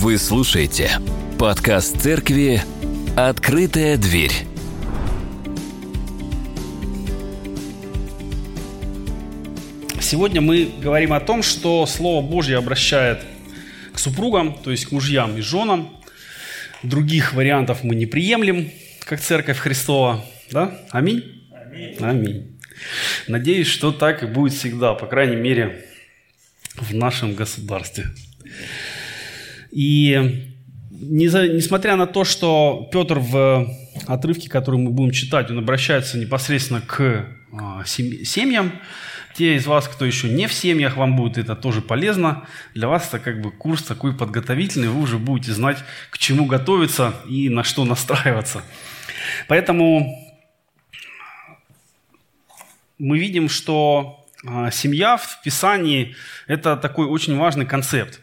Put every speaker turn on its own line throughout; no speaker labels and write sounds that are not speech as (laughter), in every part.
Вы слушаете подкаст церкви «Открытая дверь».
Сегодня мы говорим о том, что Слово Божье обращает к супругам, то есть к мужьям и женам. Других вариантов мы не приемлем, как Церковь Христова. Да? Аминь? Аминь. Аминь. Надеюсь, что так и будет всегда, по крайней мере, в нашем государстве. И не за, несмотря на то, что Петр в отрывке, который мы будем читать, он обращается непосредственно к а, семьям, те из вас, кто еще не в семьях, вам будет это тоже полезно. Для вас это как бы курс такой подготовительный, вы уже будете знать, к чему готовиться и на что настраиваться. Поэтому мы видим, что а, семья в Писании – это такой очень важный концепт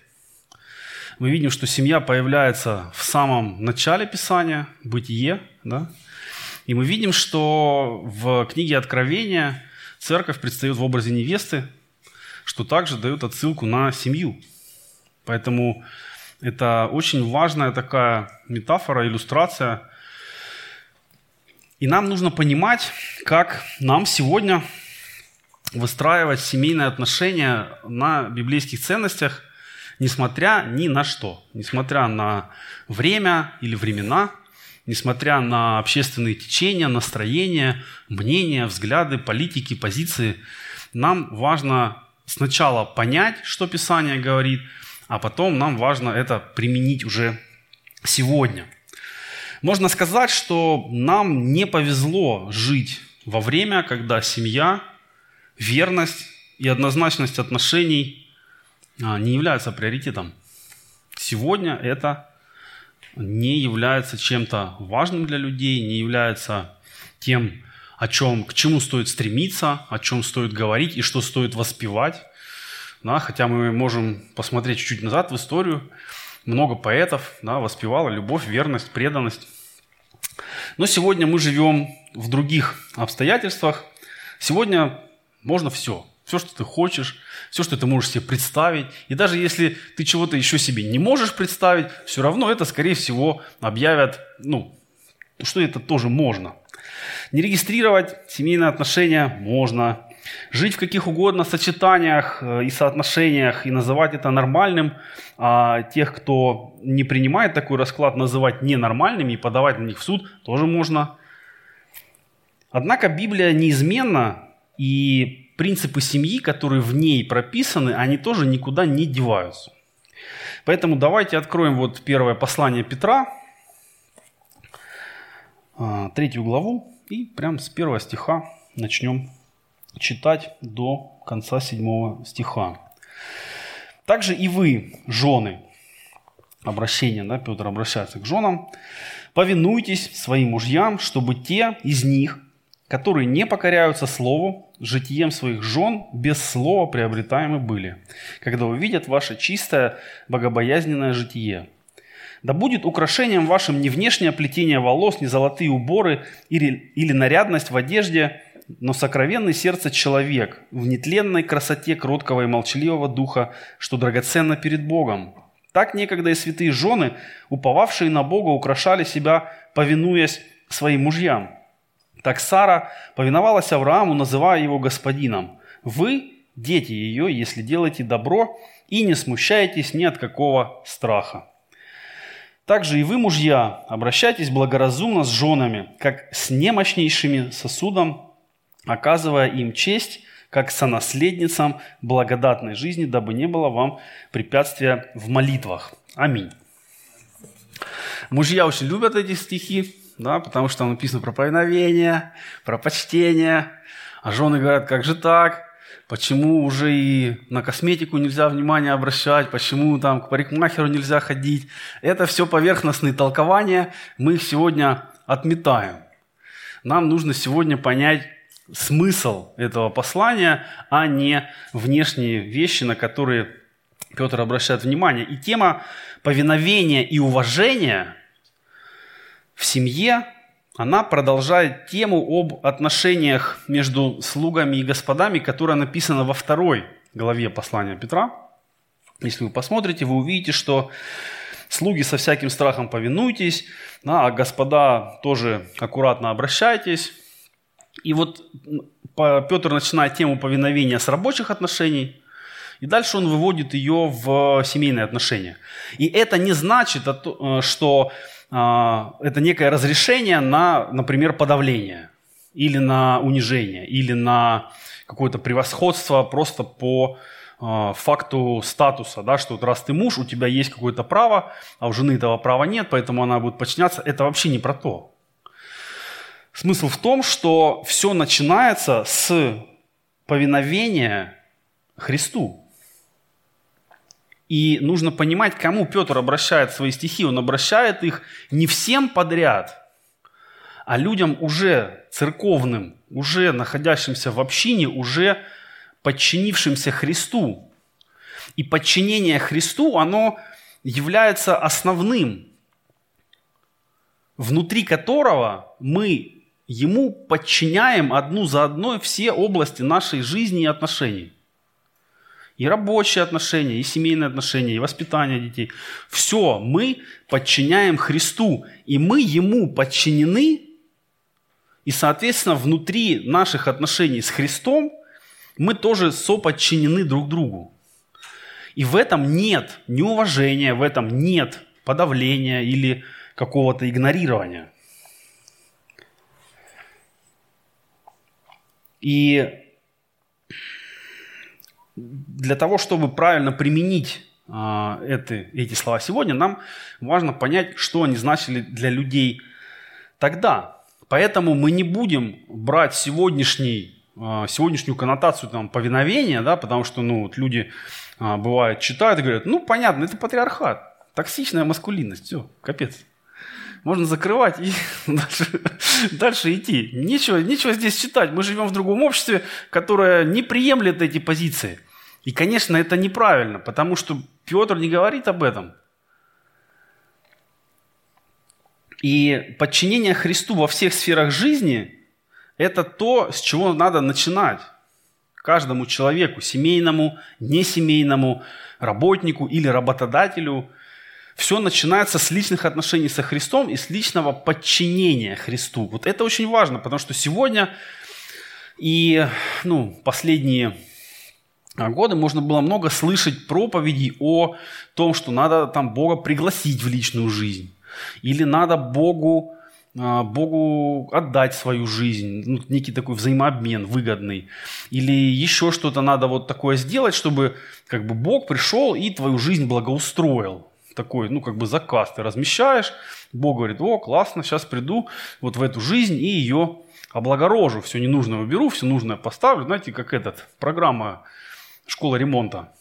мы видим, что семья появляется в самом начале Писания, Бытие, да? И мы видим, что в книге Откровения церковь предстает в образе невесты, что также дает отсылку на семью. Поэтому это очень важная такая метафора, иллюстрация. И нам нужно понимать, как нам сегодня выстраивать семейные отношения на библейских ценностях – несмотря ни на что, несмотря на время или времена, несмотря на общественные течения, настроения, мнения, взгляды, политики, позиции, нам важно сначала понять, что Писание говорит, а потом нам важно это применить уже сегодня. Можно сказать, что нам не повезло жить во время, когда семья, верность и однозначность отношений не является приоритетом. Сегодня это не является чем-то важным для людей, не является тем, о чем, к чему стоит стремиться, о чем стоит говорить и что стоит воспевать. Да, хотя мы можем посмотреть чуть-чуть назад в историю, много поэтов да, воспевало любовь, верность, преданность. Но сегодня мы живем в других обстоятельствах. Сегодня можно все все, что ты хочешь, все, что ты можешь себе представить. И даже если ты чего-то еще себе не можешь представить, все равно это, скорее всего, объявят, ну, что это тоже можно. Не регистрировать семейные отношения можно. Жить в каких угодно сочетаниях э, и соотношениях и называть это нормальным, а тех, кто не принимает такой расклад, называть ненормальными и подавать на них в суд тоже можно. Однако Библия неизменна, и принципы семьи, которые в ней прописаны, они тоже никуда не деваются. Поэтому давайте откроем вот первое послание Петра, а, третью главу, и прям с первого стиха начнем читать до конца седьмого стиха. Также и вы, жены, обращение, да, Петр обращается к женам, повинуйтесь своим мужьям, чтобы те из них, которые не покоряются слову, житием своих жен без слова приобретаемы были, когда увидят ваше чистое, богобоязненное житие. Да будет украшением вашим не внешнее плетение волос, не золотые уборы или, или нарядность в одежде, но сокровенный сердце человек в нетленной красоте кроткого и молчаливого духа, что драгоценно перед Богом. Так некогда и святые жены, уповавшие на Бога, украшали себя, повинуясь своим мужьям. Так Сара повиновалась Аврааму, называя его господином. Вы – дети ее, если делаете добро и не смущаетесь ни от какого страха. Также и вы, мужья, обращайтесь благоразумно с женами, как с немощнейшими сосудом, оказывая им честь, как сонаследницам благодатной жизни, дабы не было вам препятствия в молитвах. Аминь. Мужья очень любят эти стихи, да, потому что там написано про повиновение, про почтение. А жены говорят, как же так? Почему уже и на косметику нельзя внимание обращать? Почему там к парикмахеру нельзя ходить? Это все поверхностные толкования. Мы их сегодня отметаем. Нам нужно сегодня понять смысл этого послания, а не внешние вещи, на которые Петр обращает внимание. И тема повиновения и уважения – в семье, она продолжает тему об отношениях между слугами и господами, которая написана во второй главе послания Петра. Если вы посмотрите, вы увидите, что Слуги со всяким страхом повинуйтесь, а господа тоже аккуратно обращайтесь. И вот Петр начинает тему повиновения с рабочих отношений, и дальше он выводит ее в семейные отношения. И это не значит, э, что а, это некое разрешение на, например, подавление, или на унижение, или на какое-то превосходство просто по а, факту статуса, да, что вот раз ты муж, у тебя есть какое-то право, а у жены этого права нет, поэтому она будет подчиняться. Это вообще не про то. Смысл в том, что все начинается с повиновения Христу. И нужно понимать, кому Петр обращает свои стихи. Он обращает их не всем подряд, а людям уже церковным, уже находящимся в общине, уже подчинившимся Христу. И подчинение Христу, оно является основным, внутри которого мы Ему подчиняем одну за одной все области нашей жизни и отношений. И рабочие отношения, и семейные отношения, и воспитание детей. Все мы подчиняем Христу, и мы Ему подчинены, и, соответственно, внутри наших отношений с Христом мы тоже соподчинены друг другу. И в этом нет неуважения, в этом нет подавления или какого-то игнорирования. И для того, чтобы правильно применить а, это, эти слова сегодня, нам важно понять, что они значили для людей тогда. Поэтому мы не будем брать сегодняшний, а, сегодняшнюю коннотацию там, повиновения, да, потому что ну, вот люди а, бывают читают и говорят, ну понятно, это патриархат, токсичная маскулинность, все, капец. Можно закрывать и (laughs) дальше, дальше идти. Нечего, нечего здесь читать. Мы живем в другом обществе, которое не приемлет эти позиции. И, конечно, это неправильно, потому что Петр не говорит об этом. И подчинение Христу во всех сферах жизни – это то, с чего надо начинать. Каждому человеку, семейному, несемейному, работнику или работодателю. Все начинается с личных отношений со Христом и с личного подчинения Христу. Вот это очень важно, потому что сегодня и ну, последние годы можно было много слышать проповедей о том, что надо там Бога пригласить в личную жизнь. Или надо Богу, а, Богу отдать свою жизнь, ну, некий такой взаимообмен выгодный. Или еще что-то надо вот такое сделать, чтобы как бы Бог пришел и твою жизнь благоустроил. Такой, ну, как бы заказ ты размещаешь, Бог говорит, о, классно, сейчас приду вот в эту жизнь и ее облагорожу, все ненужное уберу, все нужное поставлю. Знаете, как этот, программа школа ремонта,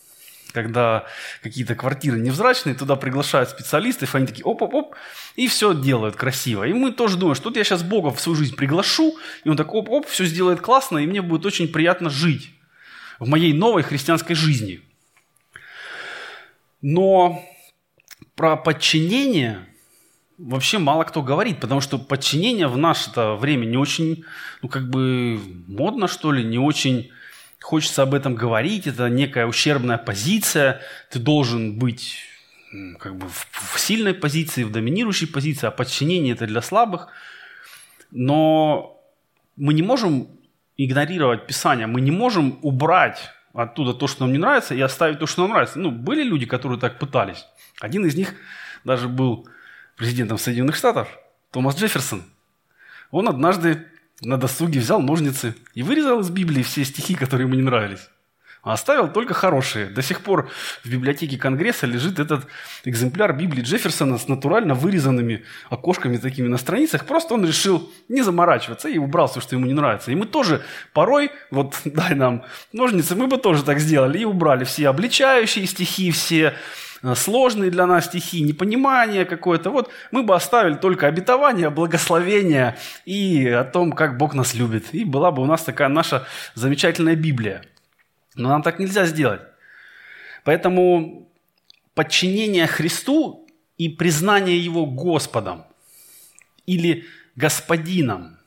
когда какие-то квартиры невзрачные, туда приглашают специалистов, они такие оп-оп-оп, и все делают красиво. И мы тоже думаем, что вот я сейчас Бога в свою жизнь приглашу, и он так оп-оп, все сделает классно, и мне будет очень приятно жить в моей новой христианской жизни. Но про подчинение вообще мало кто говорит, потому что подчинение в наше время не очень, ну как бы модно что ли, не очень хочется об этом говорить, это некая ущербная позиция, ты должен быть как бы в, сильной позиции, в доминирующей позиции, а подчинение это для слабых. Но мы не можем игнорировать Писание, мы не можем убрать оттуда то, что нам не нравится, и оставить то, что нам нравится. Ну, были люди, которые так пытались. Один из них даже был президентом Соединенных Штатов, Томас Джефферсон. Он однажды на досуге взял ножницы и вырезал из Библии все стихи, которые ему не нравились. А оставил только хорошие. До сих пор в библиотеке Конгресса лежит этот экземпляр Библии Джефферсона с натурально вырезанными окошками такими на страницах. Просто он решил не заморачиваться и убрал все, что ему не нравится. И мы тоже порой, вот (laughs) дай нам ножницы, мы бы тоже так сделали и убрали все обличающие стихи, все Э, сложные для нас стихи, непонимание какое-то. Вот мы бы оставили только обетование, благословение и о том, как Бог нас любит. И была бы у нас такая наша замечательная Библия. Но нам так нельзя сделать. Поэтому подчинение Христу и признание Его Господом или Господином.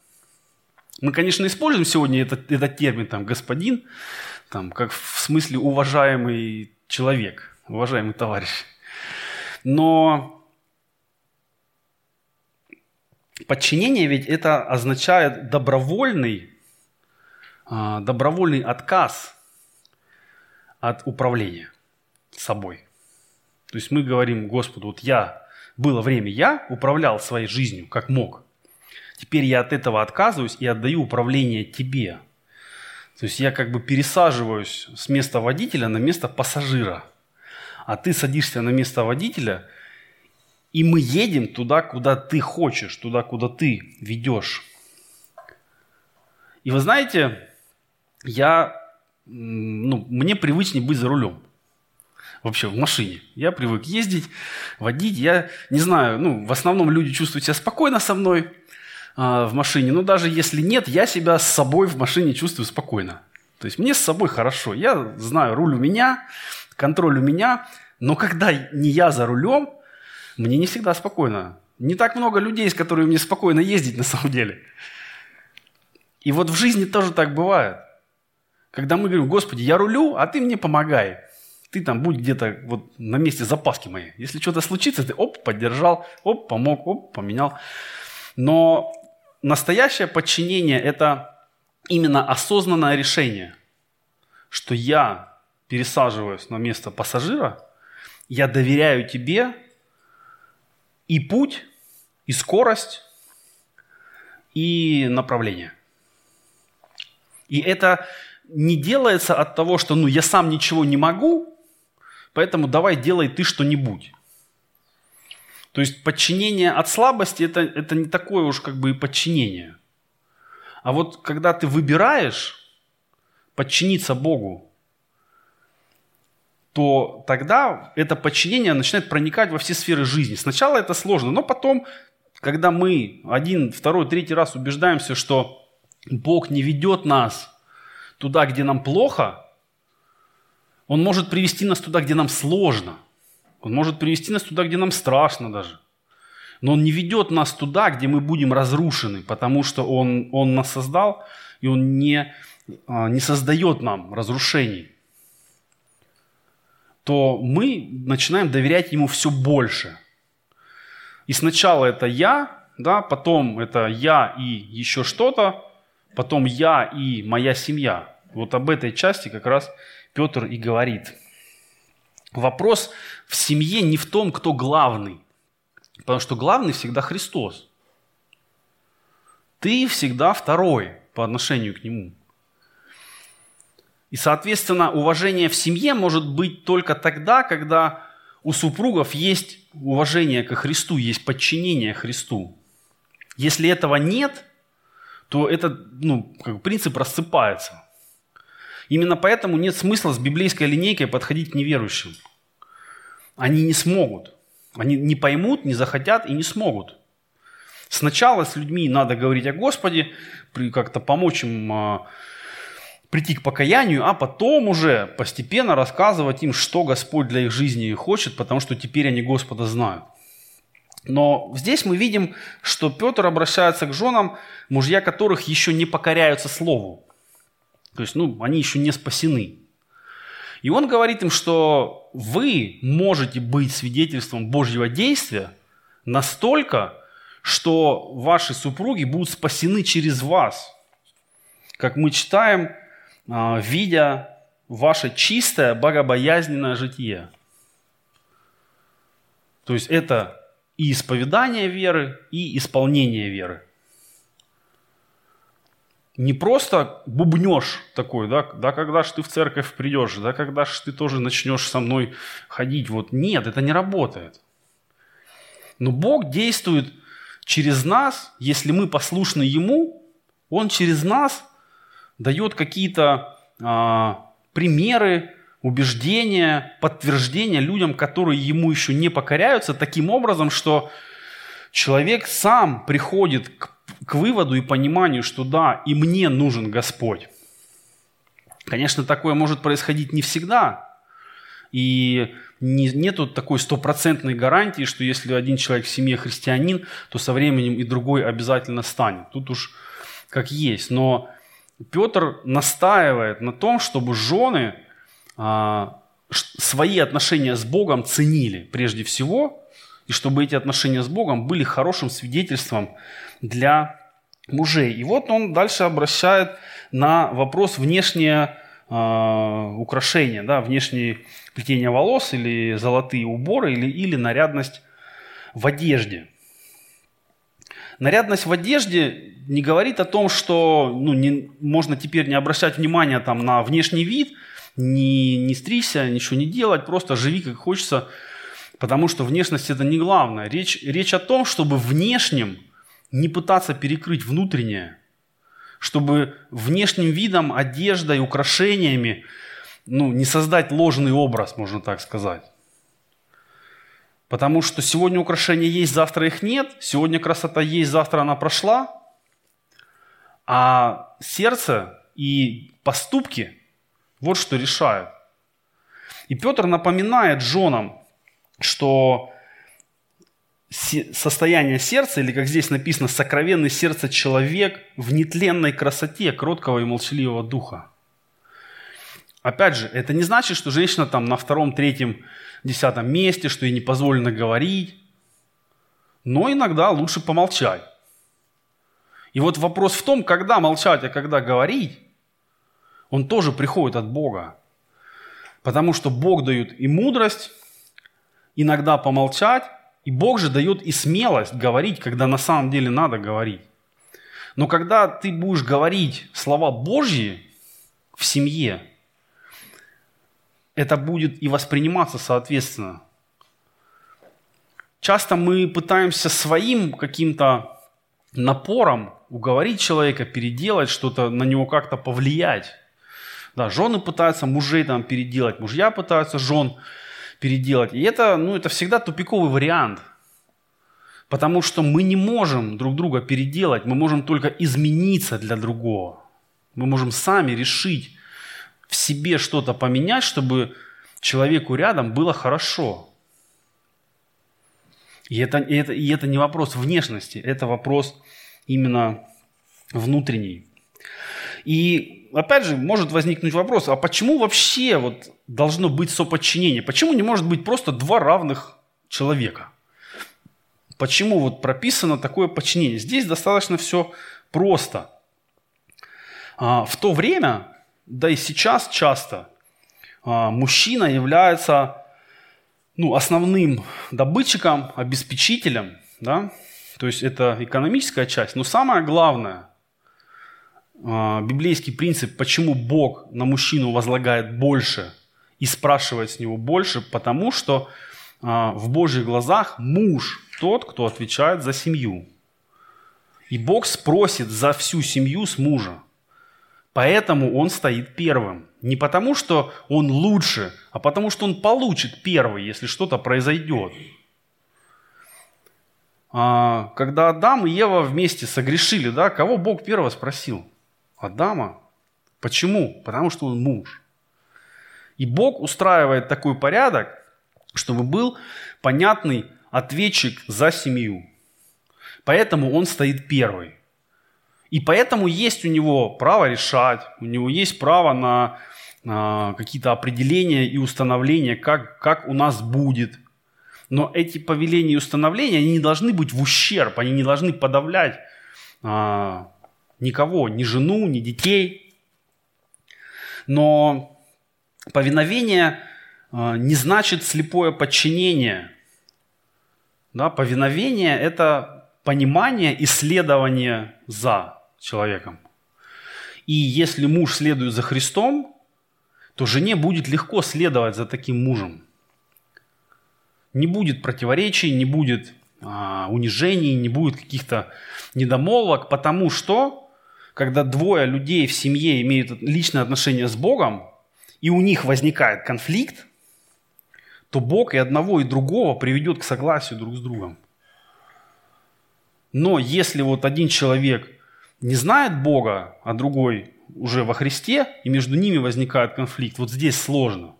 Мы, конечно, используем сегодня этот, этот термин там, «господин», там, как в смысле уважаемый человек – уважаемый товарищ. Но подчинение ведь это означает добровольный, а, добровольный отказ от управления собой. То есть мы говорим Господу, вот я, было время, я управлял своей жизнью как мог. Теперь я от этого отказываюсь и отдаю управление тебе. То есть я как бы пересаживаюсь с места водителя на место пассажира. А ты садишься на место водителя, и мы едем туда, куда ты хочешь, туда, куда ты ведешь. И вы знаете, я, ну, мне привычнее быть за рулем. Вообще в машине. Я привык ездить, водить. Я не знаю, ну, в основном люди чувствуют себя спокойно со мной э, в машине. Но даже если нет, я себя с собой в машине чувствую спокойно. То есть мне с собой хорошо. Я знаю, руль у меня, контроль у меня. Но когда не я за рулем, мне не всегда спокойно. Не так много людей, с которыми мне спокойно ездить на самом деле. И вот в жизни тоже так бывает. Когда мы говорим, Господи, я рулю, а ты мне помогай. Ты там будь где-то вот на месте запаски моей. Если что-то случится, ты оп, поддержал, оп, помог, оп, поменял. Но настоящее подчинение – это именно осознанное решение, что я пересаживаюсь на место пассажира, я доверяю тебе и путь, и скорость, и направление. И это не делается от того, что ну, я сам ничего не могу, поэтому давай делай ты что-нибудь. То есть подчинение от слабости это, это не такое уж как бы и подчинение. А вот когда ты выбираешь подчиниться Богу, то тогда это подчинение начинает проникать во все сферы жизни. Сначала это сложно, но потом, когда мы один, второй, третий раз убеждаемся, что Бог не ведет нас туда, где нам плохо, Он может привести нас туда, где нам сложно. Он может привести нас туда, где нам страшно даже. Но Он не ведет нас туда, где мы будем разрушены, потому что Он, он нас создал, и Он не, а, не создает нам разрушений. То мы начинаем доверять Ему все больше. И сначала это я, да, потом это я и еще что-то, потом я и моя семья. Вот об этой части как раз Петр и говорит. Вопрос в семье не в том, кто главный, потому что главный всегда Христос. Ты всегда второй по отношению к Нему. И, соответственно, уважение в семье может быть только тогда, когда у супругов есть уважение ко Христу, есть подчинение Христу. Если этого нет, то этот ну, как принцип рассыпается. Именно поэтому нет смысла с библейской линейкой подходить к неверующим. Они не смогут. Они не поймут, не захотят и не смогут. Сначала с людьми надо говорить о Господе, как-то помочь им а, прийти к покаянию, а потом уже постепенно рассказывать им, что Господь для их жизни хочет, потому что теперь они Господа знают. Но здесь мы видим, что Петр обращается к женам, мужья которых еще не покоряются Слову. То есть, ну, они еще не спасены. И он говорит им, что вы можете быть свидетельством Божьего действия настолько, что ваши супруги будут спасены через вас. Как мы читаем, а, видя ваше чистое, богобоязненное житие. То есть это и исповедание веры, и исполнение веры. Не просто бубнешь такой, да, да когда же ты в церковь придешь, да когда же ты тоже начнешь со мной ходить. Вот нет, это не работает. Но Бог действует через нас, если мы послушны Ему, Он через нас дает какие-то а, примеры, убеждения, подтверждения людям, которые ему еще не покоряются, таким образом, что человек сам приходит к, к выводу и пониманию, что да, и мне нужен Господь. Конечно, такое может происходить не всегда, и не, нету такой стопроцентной гарантии, что если один человек в семье христианин, то со временем и другой обязательно станет. Тут уж как есть. Но Петр настаивает на том, чтобы жены свои отношения с Богом ценили прежде всего и чтобы эти отношения с Богом были хорошим свидетельством для мужей. И вот он дальше обращает на вопрос внешнее э, украшение, да, внешнее плетение волос или золотые уборы или, или нарядность в одежде. Нарядность в одежде не говорит о том, что ну, не, можно теперь не обращать внимания там, на внешний вид, не, не стричься, ничего не делать, просто живи как хочется, потому что внешность это не главное. Речь, речь о том, чтобы внешним не пытаться перекрыть внутреннее, чтобы внешним видом, одеждой, украшениями ну, не создать ложный образ, можно так сказать. Потому что сегодня украшения есть, завтра их нет. Сегодня красота есть, завтра она прошла. А сердце и поступки – вот что решают. И Петр напоминает женам, что состояние сердца, или как здесь написано, сокровенный сердце человек в нетленной красоте кроткого и молчаливого духа. Опять же, это не значит, что женщина там на втором, третьем, десятом месте, что ей не позволено говорить. Но иногда лучше помолчать. И вот вопрос в том, когда молчать, а когда говорить, он тоже приходит от Бога. Потому что Бог дает и мудрость, иногда помолчать, и Бог же дает и смелость говорить, когда на самом деле надо говорить. Но когда ты будешь говорить слова Божьи в семье, это будет и восприниматься соответственно. Часто мы пытаемся своим каким-то напором уговорить человека, переделать что-то, на него как-то повлиять. Да, жены пытаются мужей там переделать, мужья пытаются жен переделать. И это, ну, это всегда тупиковый вариант. Потому что мы не можем друг друга переделать, мы можем только измениться для другого. Мы можем сами решить, в себе что-то поменять, чтобы человеку рядом было хорошо. И это, и, это, и это не вопрос внешности, это вопрос именно внутренний. И опять же, может возникнуть вопрос, а почему вообще вот должно быть соподчинение? Почему не может быть просто два равных человека? Почему вот прописано такое подчинение? Здесь достаточно все просто. А, в то время да и сейчас часто а, мужчина является ну, основным добытчиком, обеспечителем, да, то есть это экономическая часть. Но самое главное, библейский принцип, почему Бог на мужчину возлагает больше и спрашивает с него больше, потому что а, в Божьих глазах муж тот, кто отвечает за семью. И Бог спросит за всю семью с мужа. Поэтому он стоит первым. Не потому, что он лучше, а потому, что он получит первый, если что-то произойдет. А, когда Адам и Ева вместе согрешили, да, кого Бог первого спросил? Адама. Почему? Потому что он муж. И Бог устраивает такой порядок, чтобы был понятный ответчик за семью. Поэтому он стоит первый. И поэтому есть у него право решать, у него есть право на, на какие-то определения и установления, как, как у нас будет. Но эти повеления и установления, они не должны быть в ущерб, они не должны подавлять а, никого, ни жену, ни детей. Но повиновение а, не значит слепое подчинение. Да, повиновение – это понимание, исследование за человеком. И если муж следует за Христом, то жене будет легко следовать за таким мужем. Не будет противоречий, не будет а, унижений, не будет каких-то недомолвок, потому что, когда двое людей в семье имеют личное отношение с Богом, и у них возникает конфликт, то Бог и одного, и другого приведет к согласию друг с другом. Но если вот один человек не знает Бога, а другой уже во Христе, и между ними возникает конфликт, вот здесь сложно.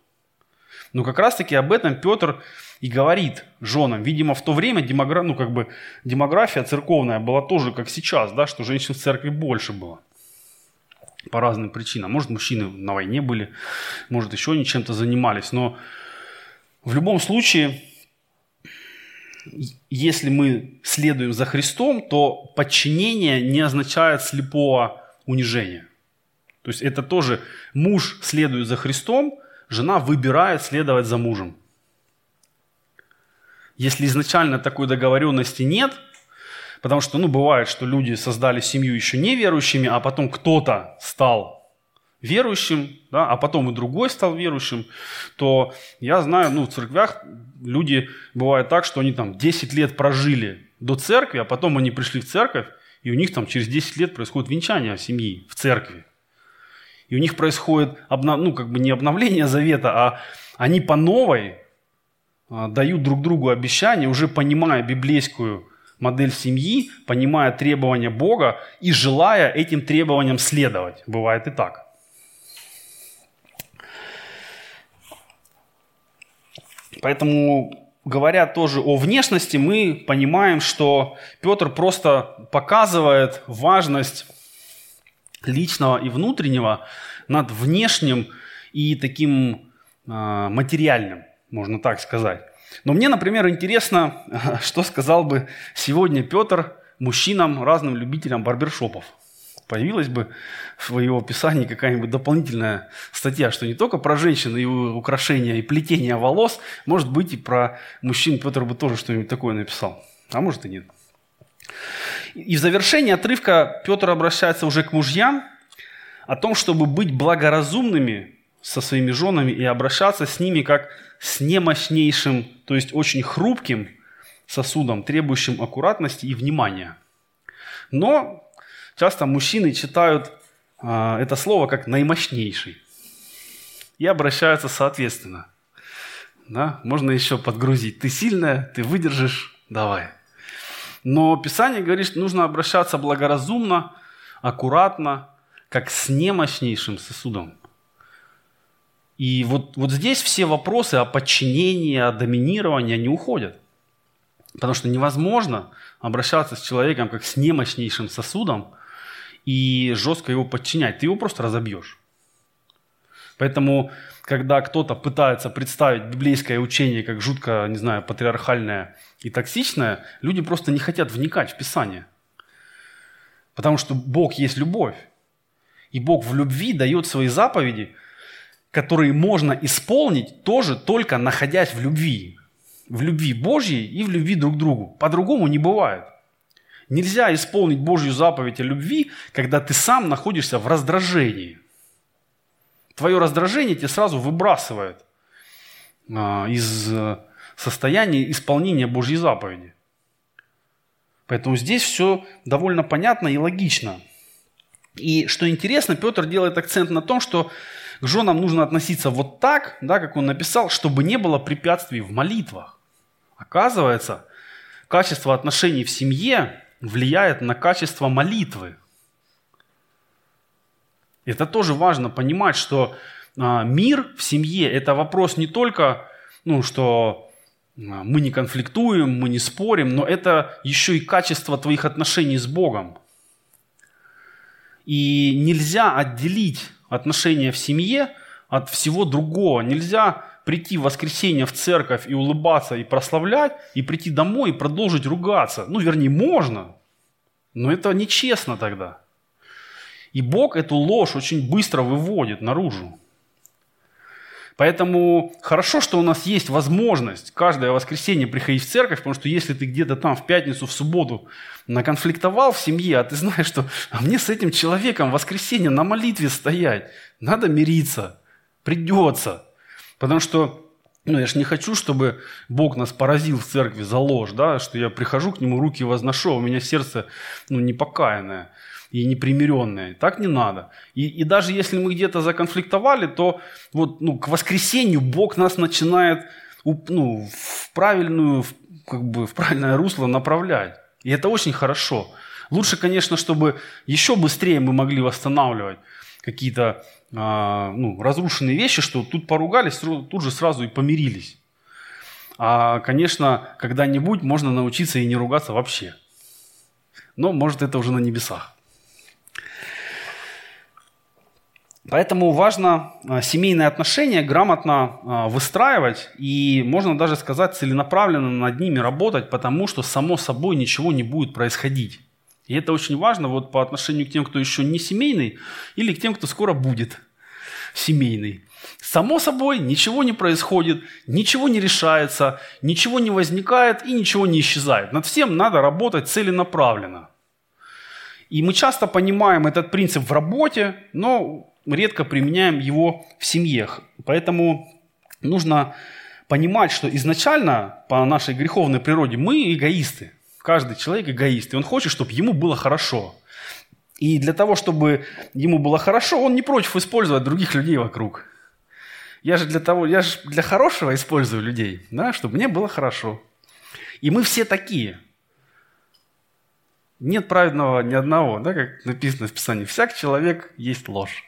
Но как раз-таки об этом Петр и говорит женам. Видимо, в то время демогра... ну, как бы, демография церковная была тоже как сейчас, да, что женщин в церкви больше было. По разным причинам. Может, мужчины на войне были, может, еще они чем-то занимались. Но в любом случае, если мы следуем за Христом, то подчинение не означает слепого унижения. То есть это тоже муж следует за Христом, жена выбирает следовать за мужем. Если изначально такой договоренности нет, потому что, ну, бывает, что люди создали семью еще неверующими, а потом кто-то стал верующим, да, а потом и другой стал верующим, то я знаю, ну, в церквях люди, бывает так, что они там 10 лет прожили до церкви, а потом они пришли в церковь, и у них там через 10 лет происходит венчание семьи в церкви. И у них происходит, ну, как бы не обновление завета, а они по новой дают друг другу обещания, уже понимая библейскую модель семьи, понимая требования Бога и желая этим требованиям следовать. Бывает и так. Поэтому, говоря тоже о внешности, мы понимаем, что Петр просто показывает важность личного и внутреннего над внешним и таким э, материальным, можно так сказать. Но мне, например, интересно, (laughs) что сказал бы сегодня Петр мужчинам, разным любителям барбершопов появилась бы в его описании какая-нибудь дополнительная статья, что не только про женщин и украшения, и плетение волос, может быть, и про мужчин Петр бы тоже что-нибудь такое написал. А может и нет. И в завершении отрывка Петр обращается уже к мужьям о том, чтобы быть благоразумными со своими женами и обращаться с ними как с немощнейшим, то есть очень хрупким сосудом, требующим аккуратности и внимания. Но часто мужчины читают а, это слово как наимощнейший и обращаются соответственно. Да? Можно еще подгрузить. Ты сильная, ты выдержишь, давай. Но Писание говорит, что нужно обращаться благоразумно, аккуратно, как с немощнейшим сосудом. И вот, вот здесь все вопросы о подчинении, о доминировании, они уходят. Потому что невозможно обращаться с человеком как с немощнейшим сосудом, и жестко его подчинять. Ты его просто разобьешь. Поэтому, когда кто-то пытается представить библейское учение как жутко, не знаю, патриархальное и токсичное, люди просто не хотят вникать в Писание. Потому что Бог есть любовь. И Бог в любви дает свои заповеди, которые можно исполнить тоже только находясь в любви. В любви Божьей и в любви друг к другу. По-другому не бывает. Нельзя исполнить Божью заповедь о любви, когда ты сам находишься в раздражении. Твое раздражение тебя сразу выбрасывает а, из э, состояния исполнения Божьей заповеди. Поэтому здесь все довольно понятно и логично. И что интересно, Петр делает акцент на том, что к женам нужно относиться вот так, да, как он написал, чтобы не было препятствий в молитвах. Оказывается, качество отношений в семье влияет на качество молитвы. Это тоже важно понимать, что а, мир в семье – это вопрос не только, ну, что а, мы не конфликтуем, мы не спорим, но это еще и качество твоих отношений с Богом. И нельзя отделить отношения в семье от всего другого. Нельзя прийти в воскресенье в церковь и улыбаться, и прославлять, и прийти домой и продолжить ругаться. Ну, вернее, можно, но это нечестно тогда. И Бог эту ложь очень быстро выводит наружу. Поэтому хорошо, что у нас есть возможность каждое воскресенье приходить в церковь, потому что если ты где-то там в пятницу, в субботу наконфликтовал в семье, а ты знаешь, что а мне с этим человеком в воскресенье на молитве стоять, надо мириться, придется. Потому что ну, я же не хочу, чтобы Бог нас поразил в церкви за ложь, да, что я прихожу к Нему, руки возношу, а у меня сердце ну, непокаянное и непримиренное. Так не надо. И, и даже если мы где-то законфликтовали, то вот, ну, к воскресенью Бог нас начинает ну, в, правильную, как бы, в правильное русло направлять. И это очень хорошо. Лучше, конечно, чтобы еще быстрее мы могли восстанавливать какие-то а, ну, разрушенные вещи, что тут поругались, тут же сразу и помирились. А, конечно, когда-нибудь можно научиться и не ругаться вообще. Но, может, это уже на небесах. Поэтому важно а, семейные отношения грамотно а, выстраивать и, можно даже сказать, целенаправленно над ними работать, потому что само собой ничего не будет происходить. И это очень важно вот по отношению к тем, кто еще не семейный, или к тем, кто скоро будет семейный. Само собой ничего не происходит, ничего не решается, ничего не возникает и ничего не исчезает. Над всем надо работать целенаправленно. И мы часто понимаем этот принцип в работе, но редко применяем его в семьях. Поэтому нужно понимать, что изначально по нашей греховной природе мы эгоисты. Каждый человек эгоист, и он хочет, чтобы ему было хорошо. И для того, чтобы ему было хорошо, он не против использовать других людей вокруг. Я же для того, я же для хорошего использую людей, да, чтобы мне было хорошо. И мы все такие. Нет праведного ни одного, да, как написано в Писании. Всяк человек есть ложь.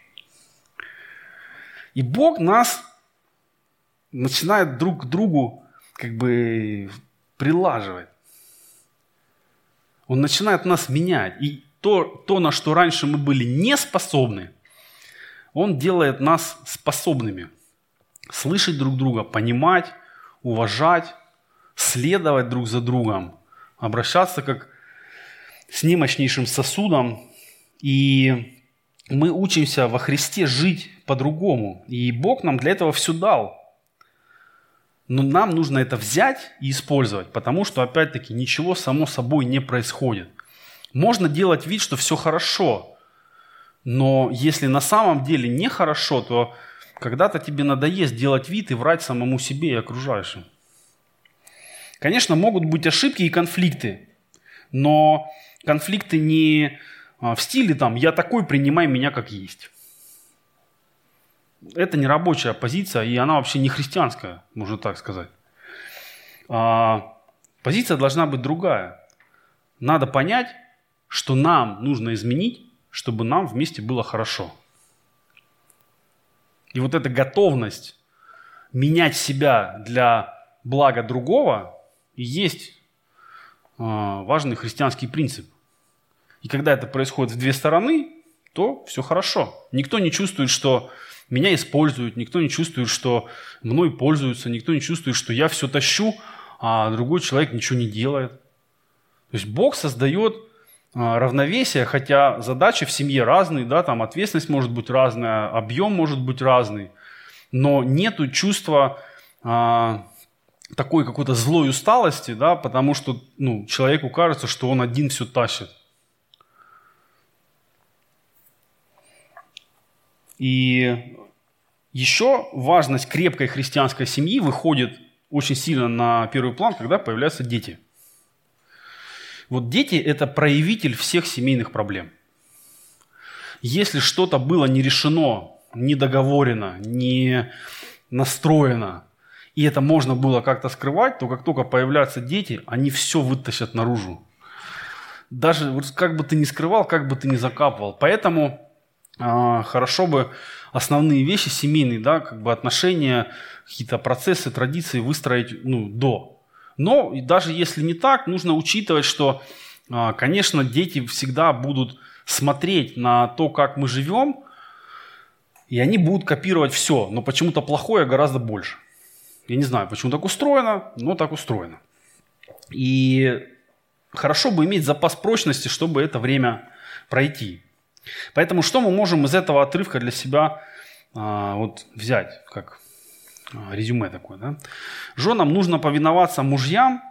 И Бог нас начинает друг к другу как бы прилаживать. Он начинает нас менять. И то, то, на что раньше мы были не способны, Он делает нас способными. Слышать друг друга, понимать, уважать, следовать друг за другом, обращаться как с немощнейшим сосудом. И мы учимся во Христе жить по-другому. И Бог нам для этого все дал. Но нам нужно это взять и использовать, потому что, опять-таки, ничего само собой не происходит. Можно делать вид, что все хорошо, но если на самом деле нехорошо, то когда-то тебе надоест делать вид и врать самому себе и окружающим. Конечно, могут быть ошибки и конфликты, но конфликты не а, в стиле там «я такой, принимай меня как есть». Это не рабочая позиция, и она вообще не христианская, можно так сказать. А, позиция должна быть другая. Надо понять, что нам нужно изменить, чтобы нам вместе было хорошо. И вот эта готовность менять себя для блага другого и есть а, важный христианский принцип – и когда это происходит в две стороны, то все хорошо. Никто не чувствует, что меня используют, никто не чувствует, что мной пользуются, никто не чувствует, что я все тащу, а другой человек ничего не делает. То есть Бог создает а, равновесие, хотя задачи в семье разные, да, там ответственность может быть разная, объем может быть разный, но нету чувства а, такой какой-то злой усталости, да, потому что ну, человеку кажется, что он один все тащит. И еще важность крепкой христианской семьи выходит очень сильно на первый план, когда появляются дети. Вот дети – это проявитель всех семейных проблем. Если что-то было не решено, не договорено, не настроено, и это можно было как-то скрывать, то как только появляются дети, они все вытащат наружу. Даже как бы ты ни скрывал, как бы ты ни закапывал. Поэтому хорошо бы основные вещи семейные, да, как бы отношения, какие-то процессы, традиции выстроить ну, до. Но даже если не так, нужно учитывать, что, а, конечно, дети всегда будут смотреть на то, как мы живем, и они будут копировать все, но почему-то плохое гораздо больше. Я не знаю, почему так устроено, но так устроено. И хорошо бы иметь запас прочности, чтобы это время пройти. Поэтому что мы можем из этого отрывка для себя а, вот взять, как а, резюме такое, да? Женам нужно повиноваться мужьям,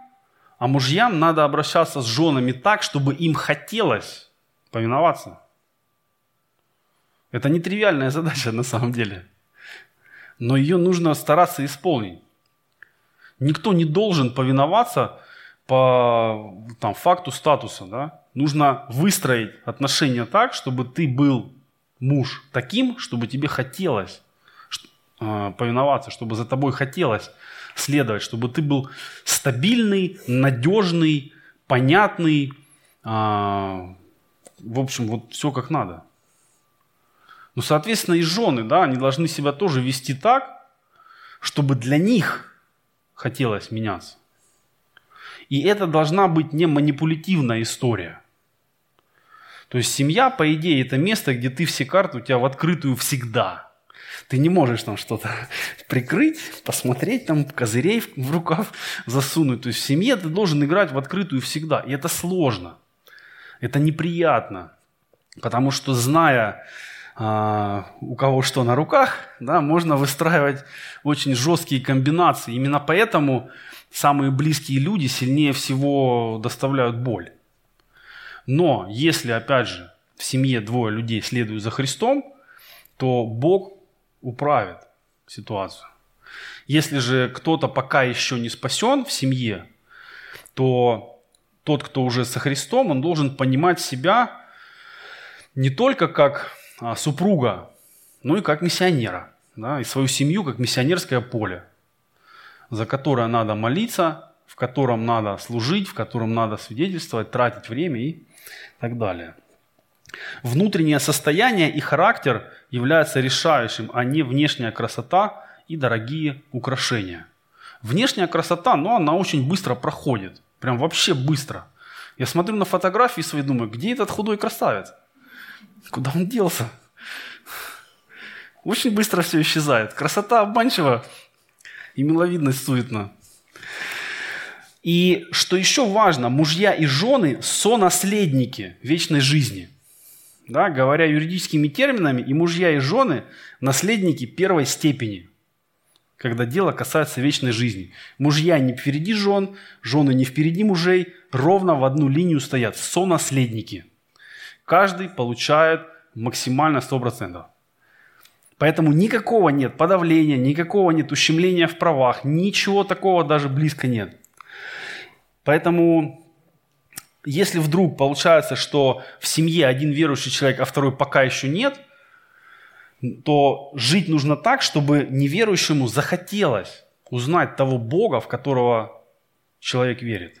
а мужьям надо обращаться с женами так, чтобы им хотелось повиноваться. Это нетривиальная задача на самом деле. Но ее нужно стараться исполнить. Никто не должен повиноваться по там, факту статуса. Да? Нужно выстроить отношения так, чтобы ты был муж таким, чтобы тебе хотелось э, повиноваться, чтобы за тобой хотелось следовать, чтобы ты был стабильный, надежный, понятный, э, в общем, вот все как надо. Ну, соответственно, и жены, да, они должны себя тоже вести так, чтобы для них хотелось меняться. И это должна быть не манипулятивная история. То есть семья, по идее, это место, где ты все карты у тебя в открытую всегда. Ты не можешь там что-то (laughs) прикрыть, посмотреть, там козырей в рукав засунуть. То есть в семье ты должен играть в открытую всегда. И это сложно. Это неприятно. Потому что зная, а, у кого что на руках, да, можно выстраивать очень жесткие комбинации. Именно поэтому самые близкие люди сильнее всего доставляют боль. Но если, опять же, в семье двое людей следуют за Христом, то Бог управит ситуацию. Если же кто-то пока еще не спасен в семье, то тот, кто уже со Христом, он должен понимать себя не только как а, супруга, но и как миссионера, да, и свою семью как миссионерское поле, за которое надо молиться, котором надо служить, в котором надо свидетельствовать, тратить время и так далее. Внутреннее состояние и характер являются решающим, а не внешняя красота и дорогие украшения. Внешняя красота, но она очень быстро проходит. Прям вообще быстро. Я смотрю на фотографии свои, думаю, где этот худой красавец? Куда он делся? Очень быстро все исчезает. Красота обманчива и миловидность суетна. И что еще важно, мужья и жены – сонаследники вечной жизни. Да, говоря юридическими терминами, и мужья, и жены – наследники первой степени, когда дело касается вечной жизни. Мужья не впереди жен, жены не впереди мужей, ровно в одну линию стоят сонаследники. Каждый получает максимально 100%. Поэтому никакого нет подавления, никакого нет ущемления в правах, ничего такого даже близко нет. Поэтому, если вдруг получается, что в семье один верующий человек, а второй пока еще нет, то жить нужно так, чтобы неверующему захотелось узнать того Бога, в которого человек верит.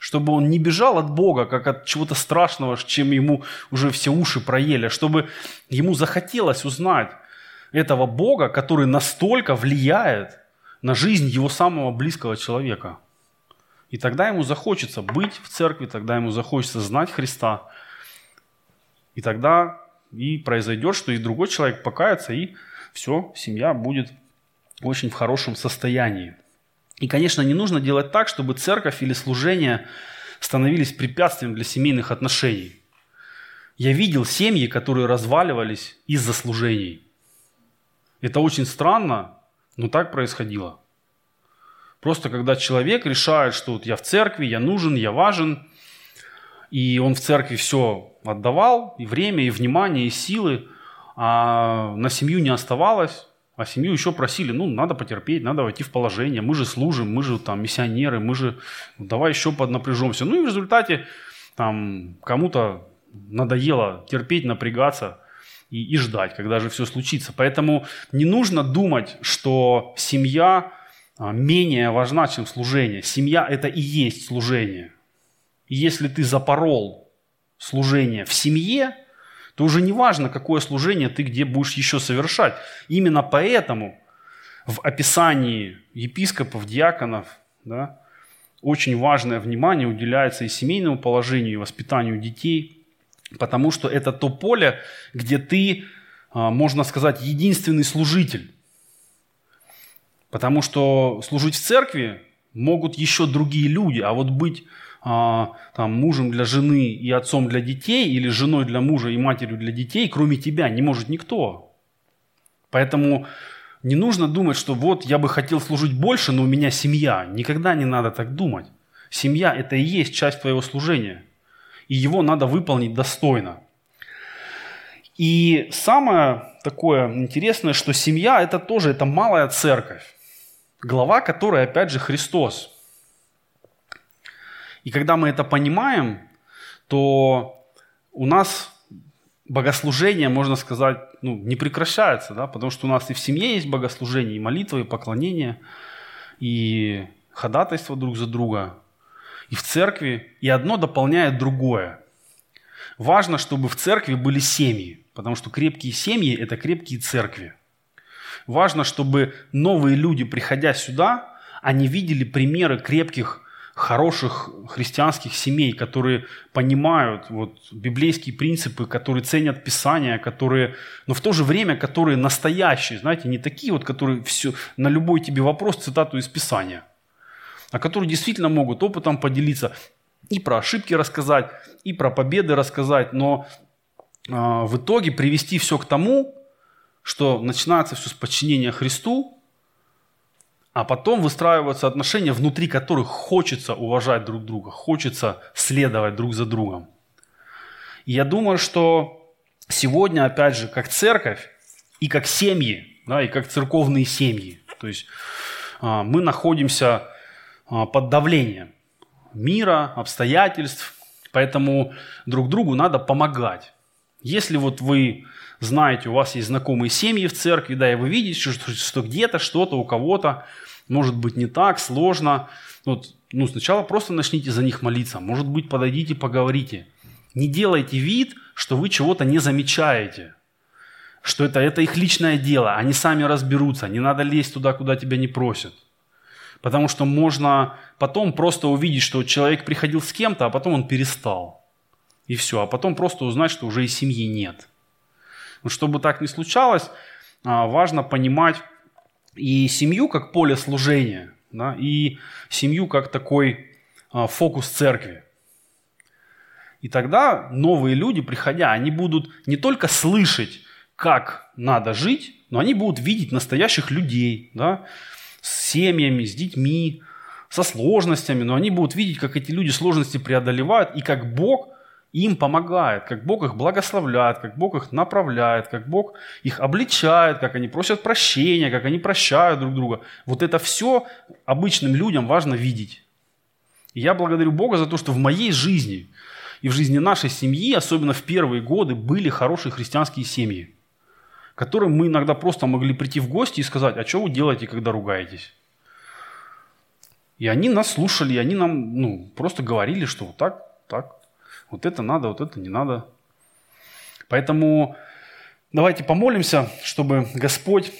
Чтобы он не бежал от Бога, как от чего-то страшного, чем ему уже все уши проели, а чтобы ему захотелось узнать этого Бога, который настолько влияет на жизнь его самого близкого человека – и тогда ему захочется быть в церкви, тогда ему захочется знать Христа. И тогда и произойдет, что и другой человек покается, и все, семья будет очень в хорошем состоянии. И, конечно, не нужно делать так, чтобы церковь или служение становились препятствием для семейных отношений. Я видел семьи, которые разваливались из-за служений. Это очень странно, но так происходило. Просто когда человек решает, что вот я в церкви, я нужен, я важен, и он в церкви все отдавал, и время, и внимание, и силы, а на семью не оставалось, а семью еще просили, ну, надо потерпеть, надо войти в положение, мы же служим, мы же там миссионеры, мы же, давай еще поднапряжемся. Ну и в результате там кому-то надоело терпеть, напрягаться и, и ждать, когда же все случится. Поэтому не нужно думать, что семья менее важна, чем служение. Семья – это и есть служение. И если ты запорол служение в семье, то уже не важно, какое служение ты где будешь еще совершать. Именно поэтому в описании епископов, диаконов да, очень важное внимание уделяется и семейному положению, и воспитанию детей, потому что это то поле, где ты, а, можно сказать, единственный служитель. Потому что служить в церкви могут еще другие люди, а вот быть а, там, мужем для жены и отцом для детей, или женой для мужа и матерью для детей, кроме тебя, не может никто. Поэтому не нужно думать, что вот я бы хотел служить больше, но у меня семья. Никогда не надо так думать. Семья – это и есть часть твоего служения. И его надо выполнить достойно. И самое такое интересное, что семья – это тоже это малая церковь глава, которая, опять же, Христос. И когда мы это понимаем, то у нас богослужение, можно сказать, ну, не прекращается, да, потому что у нас и в семье есть богослужение, и молитва, и поклонение, и ходатайство друг за друга, и в церкви, и одно дополняет другое. Важно, чтобы в церкви были семьи, потому что крепкие семьи – это крепкие церкви. Важно, чтобы новые люди, приходя сюда, они видели примеры крепких хороших христианских семей, которые понимают вот, библейские принципы, которые ценят Писание, которые, но в то же время, которые настоящие, знаете, не такие вот, которые все, на любой тебе вопрос цитату из Писания, а которые действительно могут опытом поделиться и про ошибки рассказать, и про победы рассказать, но э, в итоге привести все к тому, что начинается все с подчинения Христу, а потом выстраиваются отношения, внутри которых хочется уважать друг друга, хочется следовать друг за другом. И я думаю, что сегодня, опять же, как церковь и как семьи, да, и как церковные семьи, то есть а, мы находимся а, под давлением мира, обстоятельств, поэтому друг другу надо помогать. Если вот вы знаете, у вас есть знакомые семьи в церкви, да, и вы видите, что, что где-то что-то у кого-то может быть не так, сложно. Вот, ну, сначала просто начните за них молиться. Может быть, подойдите, поговорите. Не делайте вид, что вы чего-то не замечаете. Что это, это их личное дело. Они сами разберутся. Не надо лезть туда, куда тебя не просят. Потому что можно потом просто увидеть, что человек приходил с кем-то, а потом он перестал. И все. А потом просто узнать, что уже и семьи нет. Но чтобы так не случалось, а, важно понимать, и семью как поле служения, да, и семью как такой а, фокус церкви. И тогда новые люди, приходя, они будут не только слышать, как надо жить, но они будут видеть настоящих людей, да, с семьями, с детьми, со сложностями, но они будут видеть, как эти люди сложности преодолевают, и как Бог им помогает, как Бог их благословляет, как Бог их направляет, как Бог их обличает, как они просят прощения, как они прощают друг друга. Вот это все обычным людям важно видеть. И я благодарю Бога за то, что в моей жизни и в жизни нашей семьи, особенно в первые годы, были хорошие христианские семьи, которым мы иногда просто могли прийти в гости и сказать, а что вы делаете, когда ругаетесь? И они нас слушали, и они нам ну, просто говорили, что вот так, так, вот это надо, вот это не надо. Поэтому давайте помолимся, чтобы Господь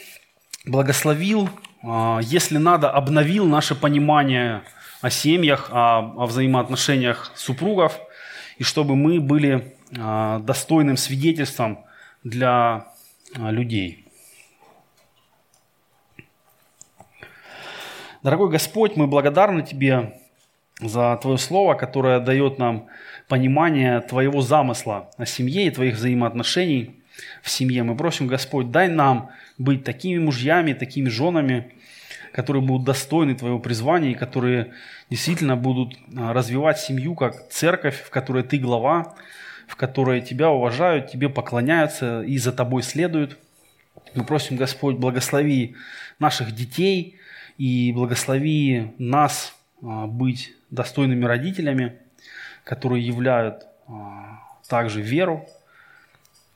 благословил, а, если надо, обновил наше понимание о семьях, о, о взаимоотношениях супругов, и чтобы мы были а, достойным свидетельством для а, людей. Дорогой Господь, мы благодарны Тебе за Твое Слово, которое дает нам понимание Твоего замысла о семье и Твоих взаимоотношений в семье. Мы просим, Господь, дай нам быть такими мужьями, такими женами, которые будут достойны Твоего призвания и которые действительно будут а, развивать семью как церковь, в которой Ты глава, в которой Тебя уважают, Тебе поклоняются и за Тобой следуют. Мы просим, Господь, благослови наших детей и благослови нас а, быть достойными родителями, которые являют а, также веру,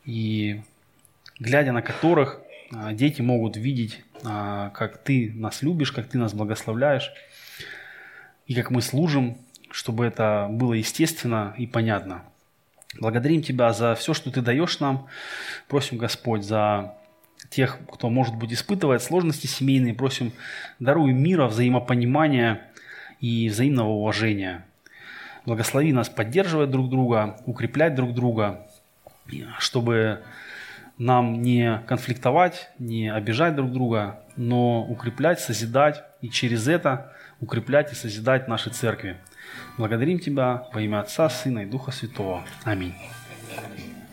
и глядя на которых а, дети могут видеть, а, как ты нас любишь, как ты нас благословляешь, и как мы служим, чтобы это было естественно и понятно. Благодарим Тебя за все, что Ты даешь нам. Просим, Господь, за тех, кто, может быть, испытывает сложности семейные. Просим, даруй мира, взаимопонимания и взаимного уважения. Благослови нас поддерживать друг друга, укреплять друг друга, чтобы нам не конфликтовать, не обижать друг друга, но укреплять, созидать и через это укреплять и созидать наши церкви. Благодарим Тебя во имя Отца, Сына и Духа Святого. Аминь.